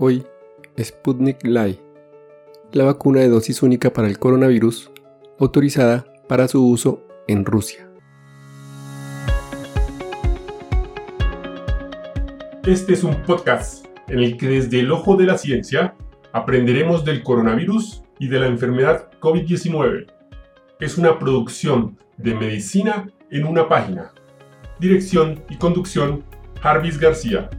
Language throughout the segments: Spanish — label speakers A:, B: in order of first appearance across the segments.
A: Hoy, Sputnik Light, la vacuna de dosis única para el coronavirus, autorizada para su uso en Rusia.
B: Este es un podcast en el que desde el ojo de la ciencia aprenderemos del coronavirus y de la enfermedad COVID-19. Es una producción de medicina en una página. Dirección y conducción, Jarvis García.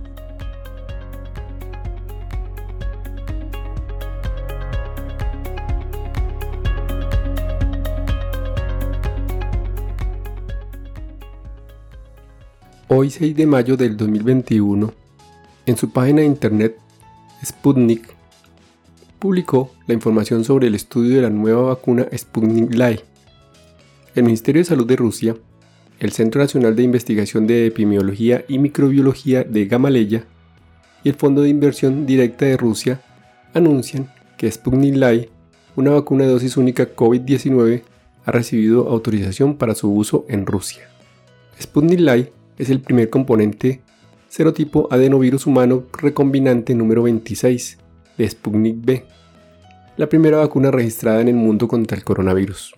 A: Hoy 6 de mayo del 2021, en su página de internet Sputnik, publicó la información sobre el estudio de la nueva vacuna Sputnik Light. El Ministerio de Salud de Rusia, el Centro Nacional de Investigación de Epidemiología y Microbiología de Gamaleya y el Fondo de Inversión Directa de Rusia anuncian que Sputnik Light, una vacuna de dosis única COVID-19, ha recibido autorización para su uso en Rusia. Sputnik Light es el primer componente serotipo adenovirus humano recombinante número 26 de Sputnik B, la primera vacuna registrada en el mundo contra el coronavirus.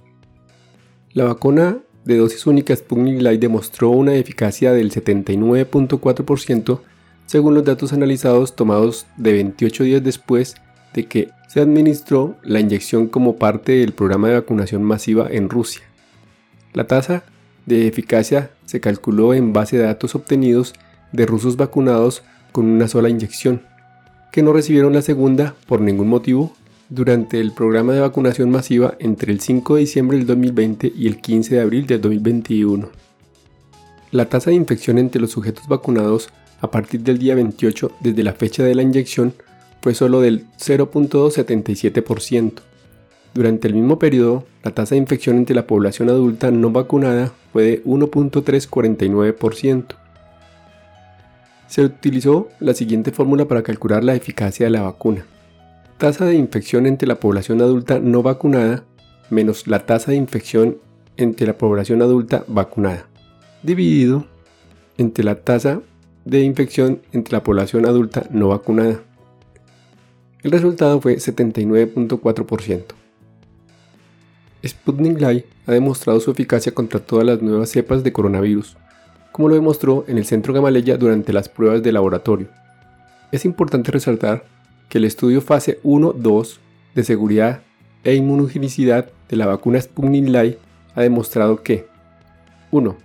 A: La vacuna de dosis única Sputnik Light demostró una eficacia del 79.4% según los datos analizados tomados de 28 días después de que se administró la inyección como parte del programa de vacunación masiva en Rusia. La tasa de eficacia se calculó en base a datos obtenidos de rusos vacunados con una sola inyección, que no recibieron la segunda por ningún motivo durante el programa de vacunación masiva entre el 5 de diciembre del 2020 y el 15 de abril del 2021. La tasa de infección entre los sujetos vacunados a partir del día 28 desde la fecha de la inyección fue solo del 0.77%. Durante el mismo periodo, la tasa de infección entre la población adulta no vacunada fue de 1.349%. Se utilizó la siguiente fórmula para calcular la eficacia de la vacuna. Tasa de infección entre la población adulta no vacunada menos la tasa de infección entre la población adulta vacunada, dividido entre la tasa de infección entre la población adulta no vacunada. El resultado fue 79.4%. Sputnik Light ha demostrado su eficacia contra todas las nuevas cepas de coronavirus, como lo demostró en el Centro Gamaleya durante las pruebas de laboratorio. Es importante resaltar que el estudio fase 1-2 de seguridad e inmunogenicidad de la vacuna Sputnik Light ha demostrado que 1.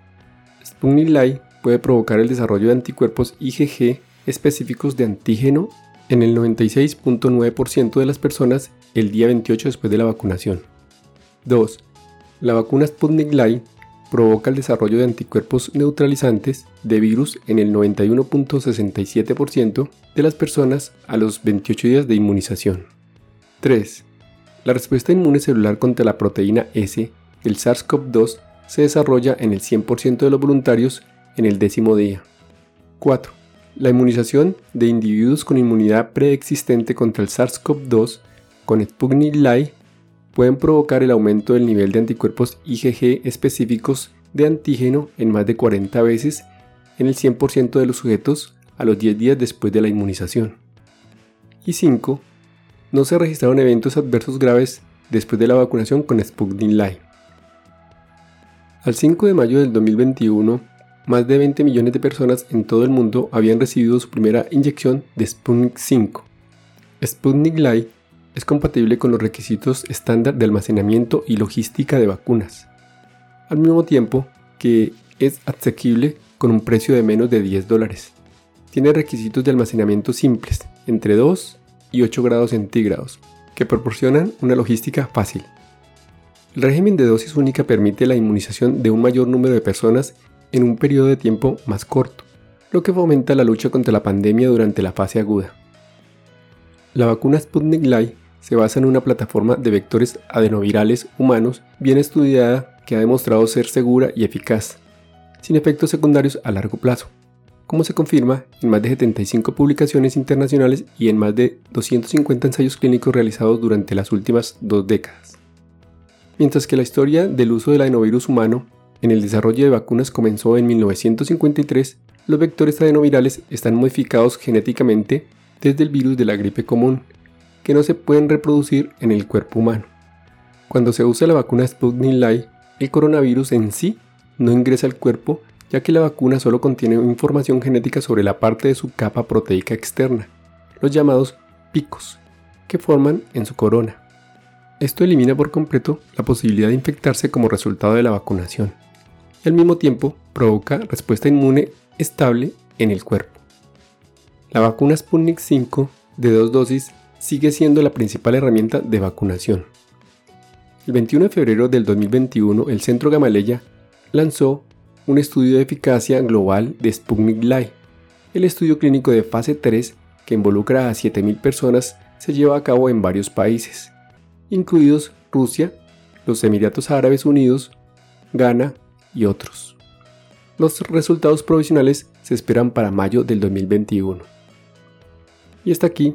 A: Sputnik Light puede provocar el desarrollo de anticuerpos IgG específicos de antígeno en el 96.9% de las personas el día 28 después de la vacunación. 2. La vacuna Sputnik Light provoca el desarrollo de anticuerpos neutralizantes de virus en el 91.67% de las personas a los 28 días de inmunización. 3. La respuesta inmune celular contra la proteína S del SARS-CoV-2 se desarrolla en el 100% de los voluntarios en el décimo día. 4. La inmunización de individuos con inmunidad preexistente contra el SARS-CoV-2 con Sputnik Light pueden provocar el aumento del nivel de anticuerpos IgG específicos de antígeno en más de 40 veces en el 100% de los sujetos a los 10 días después de la inmunización. Y 5. No se registraron eventos adversos graves después de la vacunación con Sputnik Light. Al 5 de mayo del 2021, más de 20 millones de personas en todo el mundo habían recibido su primera inyección de Sputnik 5. Sputnik Light es compatible con los requisitos estándar de almacenamiento y logística de vacunas, al mismo tiempo que es asequible con un precio de menos de 10 dólares. Tiene requisitos de almacenamiento simples, entre 2 y 8 grados centígrados, que proporcionan una logística fácil. El régimen de dosis única permite la inmunización de un mayor número de personas en un periodo de tiempo más corto, lo que fomenta la lucha contra la pandemia durante la fase aguda. La vacuna Sputnik Light se basa en una plataforma de vectores adenovirales humanos bien estudiada que ha demostrado ser segura y eficaz, sin efectos secundarios a largo plazo, como se confirma en más de 75 publicaciones internacionales y en más de 250 ensayos clínicos realizados durante las últimas dos décadas. Mientras que la historia del uso del adenovirus humano en el desarrollo de vacunas comenzó en 1953, los vectores adenovirales están modificados genéticamente desde el virus de la gripe común, que no se pueden reproducir en el cuerpo humano. Cuando se usa la vacuna Sputnik Light, el coronavirus en sí no ingresa al cuerpo ya que la vacuna solo contiene información genética sobre la parte de su capa proteica externa, los llamados picos, que forman en su corona. Esto elimina por completo la posibilidad de infectarse como resultado de la vacunación y al mismo tiempo provoca respuesta inmune estable en el cuerpo. La vacuna Sputnik 5 de dos dosis sigue siendo la principal herramienta de vacunación. El 21 de febrero del 2021, el Centro Gamaleya lanzó un estudio de eficacia global de Sputnik Light. El estudio clínico de fase 3, que involucra a 7.000 personas, se lleva a cabo en varios países, incluidos Rusia, los Emiratos Árabes Unidos, Ghana y otros. Los resultados provisionales se esperan para mayo del 2021. Y hasta aquí